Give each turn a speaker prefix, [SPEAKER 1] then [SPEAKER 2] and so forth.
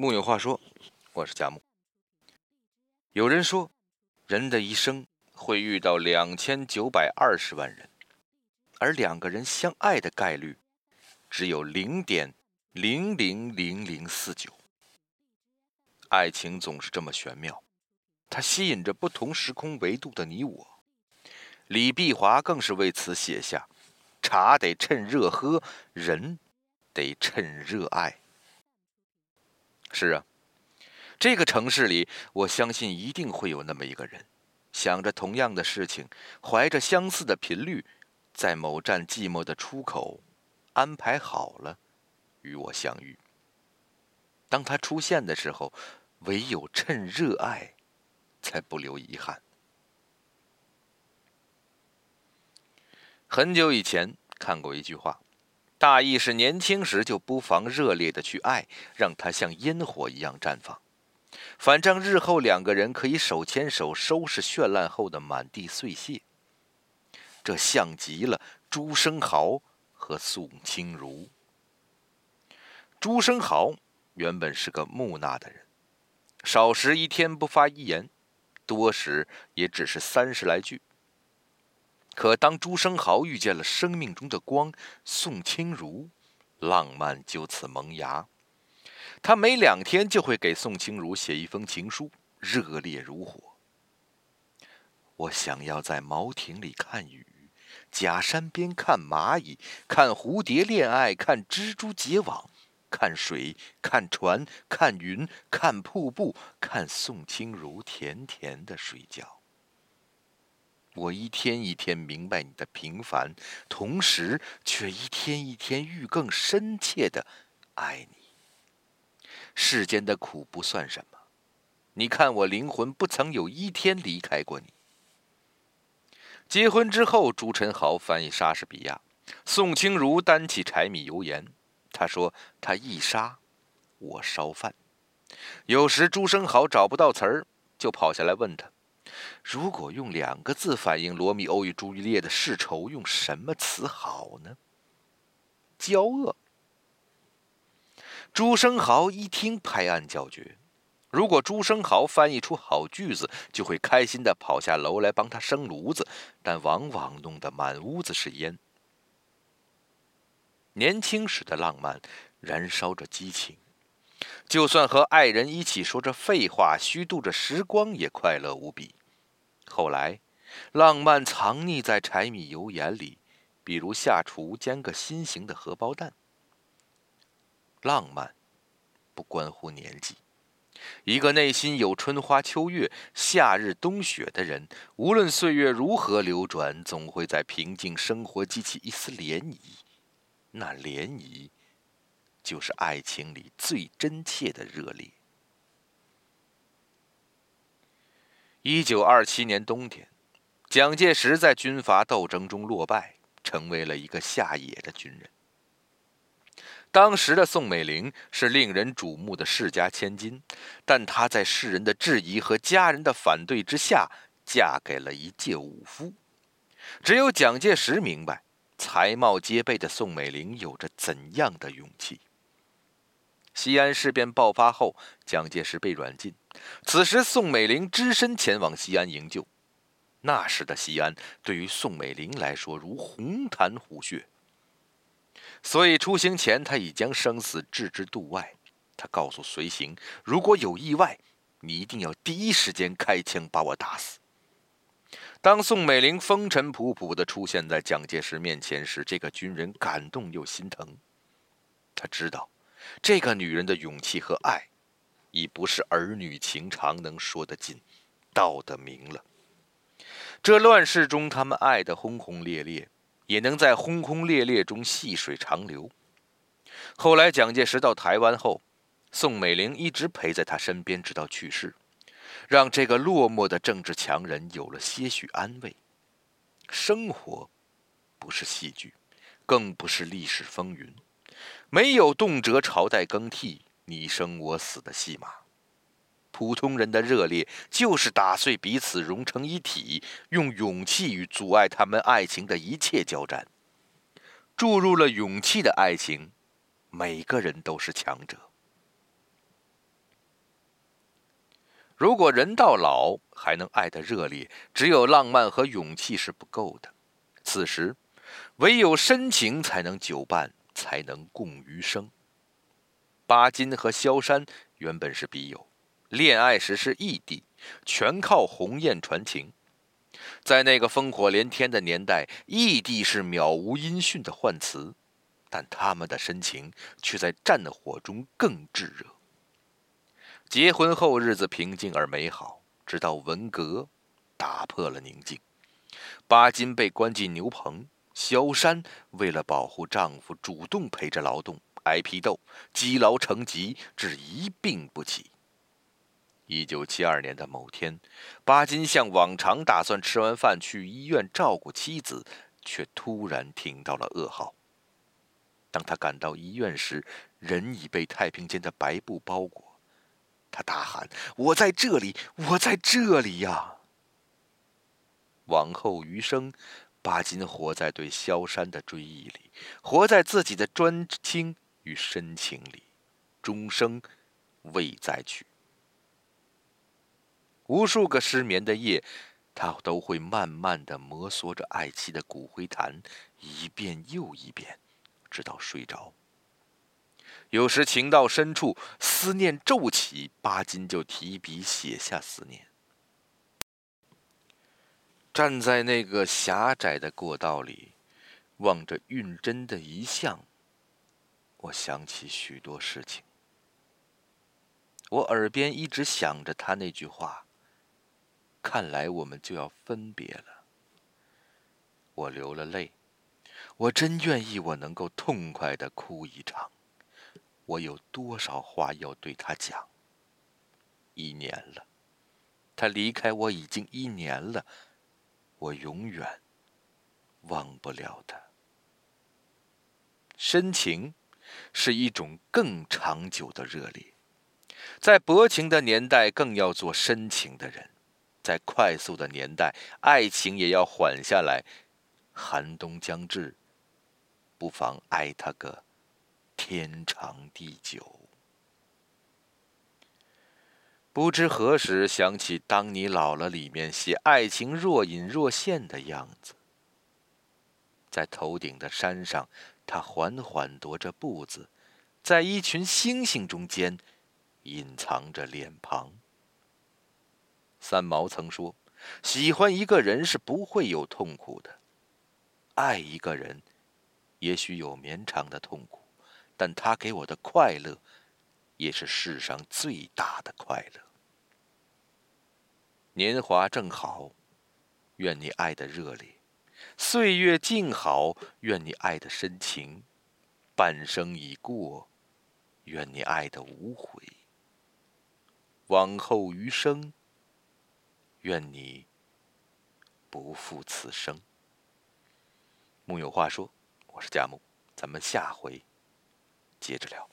[SPEAKER 1] 木有话说，我是佳木。有人说，人的一生会遇到两千九百二十万人，而两个人相爱的概率只有零点零零零零四九。爱情总是这么玄妙，它吸引着不同时空维度的你我。李碧华更是为此写下：“茶得趁热喝，人得趁热爱。”是啊，这个城市里，我相信一定会有那么一个人，想着同样的事情，怀着相似的频率，在某站寂寞的出口，安排好了与我相遇。当他出现的时候，唯有趁热爱，才不留遗憾。很久以前看过一句话。大意是年轻时就不妨热烈的去爱，让它像烟火一样绽放。反正日后两个人可以手牵手收拾绚烂后的满地碎屑。这像极了朱生豪和宋清如。朱生豪原本是个木讷的人，少时一天不发一言，多时也只是三十来句。可当朱生豪遇见了生命中的光宋清如，浪漫就此萌芽。他每两天就会给宋清如写一封情书，热烈如火。我想要在茅亭里看雨，假山边看蚂蚁，看蝴蝶恋爱，看蜘蛛结网，看水，看船，看云，看瀑布，看宋清如甜甜的睡觉。我一天一天明白你的平凡，同时却一天一天愈更深切的爱你。世间的苦不算什么，你看我灵魂不曾有一天离开过你。结婚之后，朱宸豪翻译莎士比亚，宋清如担起柴米油盐。他说他一杀，我烧饭。有时朱生豪找不到词儿，就跑下来问他。如果用两个字反映罗密欧与朱丽叶的世仇，用什么词好呢？交恶。朱生豪一听，拍案叫绝。如果朱生豪翻译出好句子，就会开心的跑下楼来帮他生炉子，但往往弄得满屋子是烟。年轻时的浪漫，燃烧着激情，就算和爱人一起说着废话，虚度着时光，也快乐无比。后来，浪漫藏匿在柴米油盐里，比如下厨煎个心形的荷包蛋。浪漫不关乎年纪，一个内心有春花秋月、夏日冬雪的人，无论岁月如何流转，总会在平静生活激起一丝涟漪。那涟漪，就是爱情里最真切的热烈。一九二七年冬天，蒋介石在军阀斗争中落败，成为了一个下野的军人。当时的宋美龄是令人瞩目的世家千金，但她在世人的质疑和家人的反对之下，嫁给了一介武夫。只有蒋介石明白，才貌皆备的宋美龄有着怎样的勇气。西安事变爆发后，蒋介石被软禁。此时，宋美龄只身前往西安营救。那时的西安，对于宋美龄来说如红潭虎穴。所以出行前，他已将生死置之度外。他告诉随行：“如果有意外，你一定要第一时间开枪把我打死。”当宋美龄风尘仆仆地出现在蒋介石面前时，这个军人感动又心疼。他知道。这个女人的勇气和爱，已不是儿女情长能说得尽、道得明了。这乱世中，他们爱得轰轰烈烈，也能在轰轰烈烈中细水长流。后来，蒋介石到台湾后，宋美龄一直陪在他身边，直到去世，让这个落寞的政治强人有了些许安慰。生活，不是戏剧，更不是历史风云。没有动辄朝代更替、你生我死的戏码，普通人的热烈就是打碎彼此，融成一体，用勇气与阻碍他们爱情的一切交战。注入了勇气的爱情，每个人都是强者。如果人到老还能爱得热烈，只有浪漫和勇气是不够的。此时，唯有深情才能久伴，才能共余生。巴金和萧山原本是笔友，恋爱时是异地，全靠鸿雁传情。在那个烽火连天的年代，异地是渺无音讯的唤词，但他们的深情却在战火中更炙热。结婚后，日子平静而美好，直到文革打破了宁静。巴金被关进牛棚，萧山为了保护丈夫，主动陪着劳动，挨批斗，积劳成疾，至一病不起。一九七二年的某天，巴金像往常打算吃完饭去医院照顾妻子，却突然听到了噩耗。当他赶到医院时，人已被太平间的白布包裹。他大喊：“我在这里，我在这里呀！”往后余生，巴金活在对萧山的追忆里，活在自己的专精与深情里，终生未再娶。无数个失眠的夜，他都会慢慢的摩挲着爱妻的骨灰坛，一遍又一遍，直到睡着。有时情到深处，思念骤起，巴金就提笔写下思念。站在那个狭窄的过道里，望着运针的遗像，我想起许多事情。我耳边一直想着他那句话：“看来我们就要分别了。”我流了泪，我真愿意我能够痛快的哭一场。我有多少话要对他讲？一年了，他离开我已经一年了，我永远忘不了他。深情是一种更长久的热烈，在薄情的年代，更要做深情的人；在快速的年代，爱情也要缓下来。寒冬将至，不妨爱他个。天长地久。不知何时想起《当你老了》里面写爱情若隐若现的样子，在头顶的山上，他缓缓踱着步子，在一群星星中间，隐藏着脸庞。三毛曾说：“喜欢一个人是不会有痛苦的，爱一个人，也许有绵长的痛苦。”但他给我的快乐，也是世上最大的快乐。年华正好，愿你爱的热烈；岁月静好，愿你爱的深情；半生已过，愿你爱的无悔。往后余生，愿你不负此生。木有话说，我是佳木，咱们下回。接着聊。